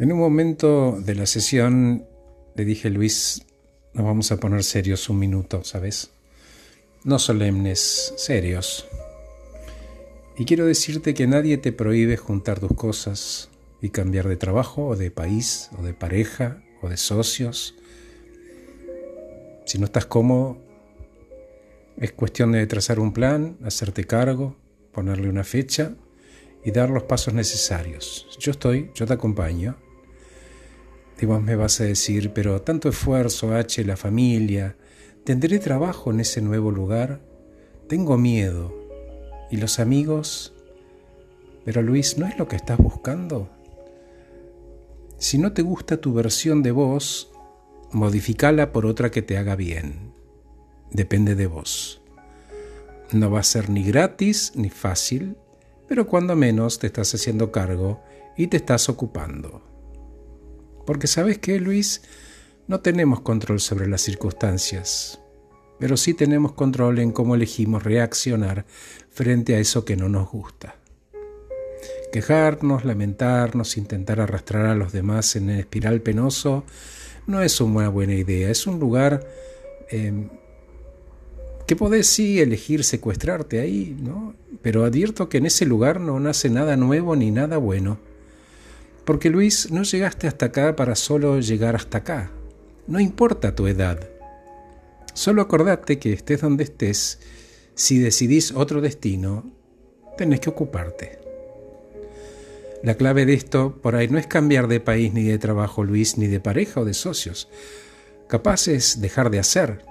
En un momento de la sesión le dije, Luis, nos vamos a poner serios un minuto, ¿sabes? No solemnes, serios. Y quiero decirte que nadie te prohíbe juntar tus cosas y cambiar de trabajo o de país o de pareja o de socios. Si no estás cómodo, es cuestión de trazar un plan, hacerte cargo, ponerle una fecha y dar los pasos necesarios. Yo estoy, yo te acompaño vos me vas a decir, pero tanto esfuerzo, H, la familia, ¿tendré trabajo en ese nuevo lugar? Tengo miedo. ¿Y los amigos? Pero Luis, ¿no es lo que estás buscando? Si no te gusta tu versión de vos, modificala por otra que te haga bien. Depende de vos. No va a ser ni gratis ni fácil, pero cuando menos te estás haciendo cargo y te estás ocupando. Porque sabes qué, Luis, no tenemos control sobre las circunstancias, pero sí tenemos control en cómo elegimos reaccionar frente a eso que no nos gusta. Quejarnos, lamentarnos, intentar arrastrar a los demás en el espiral penoso, no es una buena idea. Es un lugar em, que podés sí elegir secuestrarte ahí, ¿no? Pero advierto que en ese lugar no nace nada nuevo ni nada bueno. Porque Luis, no llegaste hasta acá para solo llegar hasta acá. No importa tu edad. Solo acordate que estés donde estés, si decidís otro destino, tenés que ocuparte. La clave de esto por ahí no es cambiar de país ni de trabajo, Luis, ni de pareja o de socios. Capaz es dejar de hacer.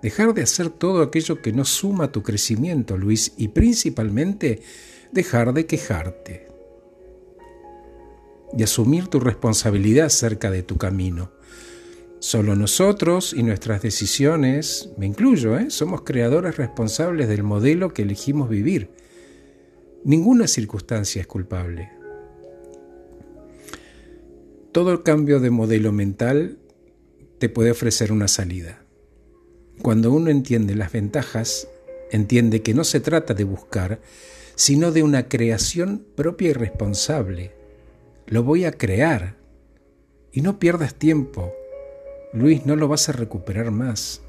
Dejar de hacer todo aquello que no suma tu crecimiento, Luis, y principalmente dejar de quejarte y asumir tu responsabilidad acerca de tu camino. Solo nosotros y nuestras decisiones, me incluyo, ¿eh? somos creadores responsables del modelo que elegimos vivir. Ninguna circunstancia es culpable. Todo el cambio de modelo mental te puede ofrecer una salida. Cuando uno entiende las ventajas, entiende que no se trata de buscar, sino de una creación propia y responsable lo voy a crear. Y no pierdas tiempo. Luis, no lo vas a recuperar más.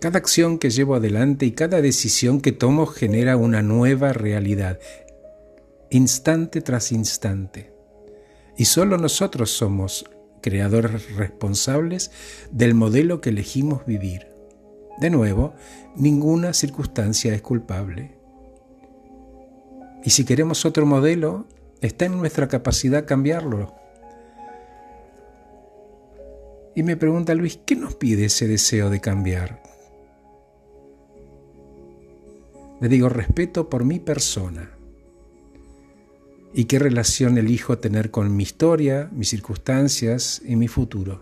Cada acción que llevo adelante y cada decisión que tomo genera una nueva realidad, instante tras instante. Y solo nosotros somos creadores responsables del modelo que elegimos vivir. De nuevo, ninguna circunstancia es culpable. Y si queremos otro modelo, Está en nuestra capacidad cambiarlo. Y me pregunta Luis, ¿qué nos pide ese deseo de cambiar? Le digo, respeto por mi persona. ¿Y qué relación elijo tener con mi historia, mis circunstancias y mi futuro?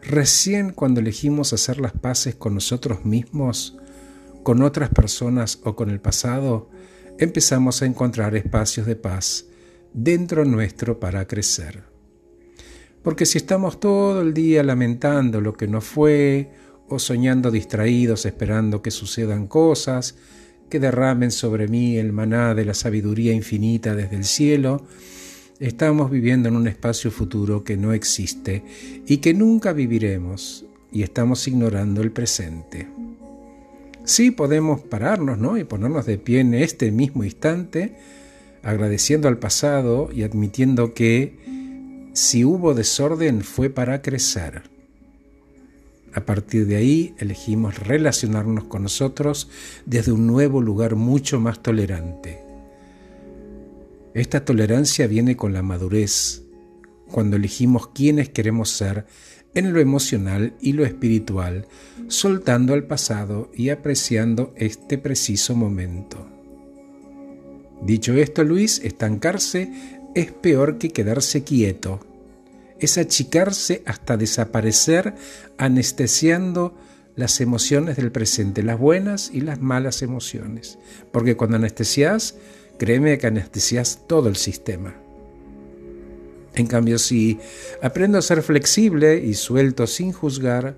Recién cuando elegimos hacer las paces con nosotros mismos, con otras personas o con el pasado, empezamos a encontrar espacios de paz dentro nuestro para crecer. Porque si estamos todo el día lamentando lo que no fue o soñando distraídos esperando que sucedan cosas, que derramen sobre mí el maná de la sabiduría infinita desde el cielo, estamos viviendo en un espacio futuro que no existe y que nunca viviremos y estamos ignorando el presente. Sí podemos pararnos ¿no? y ponernos de pie en este mismo instante, agradeciendo al pasado y admitiendo que si hubo desorden fue para crecer. A partir de ahí elegimos relacionarnos con nosotros desde un nuevo lugar mucho más tolerante. Esta tolerancia viene con la madurez, cuando elegimos quiénes queremos ser en lo emocional y lo espiritual, soltando al pasado y apreciando este preciso momento. Dicho esto, Luis, estancarse es peor que quedarse quieto. Es achicarse hasta desaparecer anestesiando las emociones del presente, las buenas y las malas emociones. Porque cuando anestesias, créeme que anestesias todo el sistema. En cambio, si aprendo a ser flexible y suelto sin juzgar,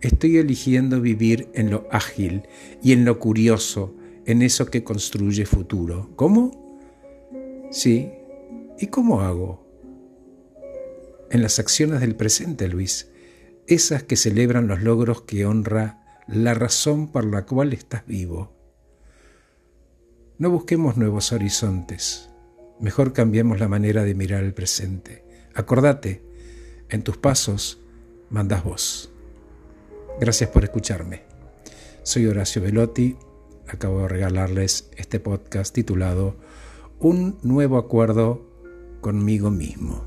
estoy eligiendo vivir en lo ágil y en lo curioso, en eso que construye futuro. ¿Cómo? Sí, ¿Y cómo hago? En las acciones del presente, Luis, esas que celebran los logros que honra la razón por la cual estás vivo. No busquemos nuevos horizontes, mejor cambiemos la manera de mirar el presente. Acordate, en tus pasos mandas vos. Gracias por escucharme. Soy Horacio Velotti, acabo de regalarles este podcast titulado Un nuevo acuerdo conmigo mismo.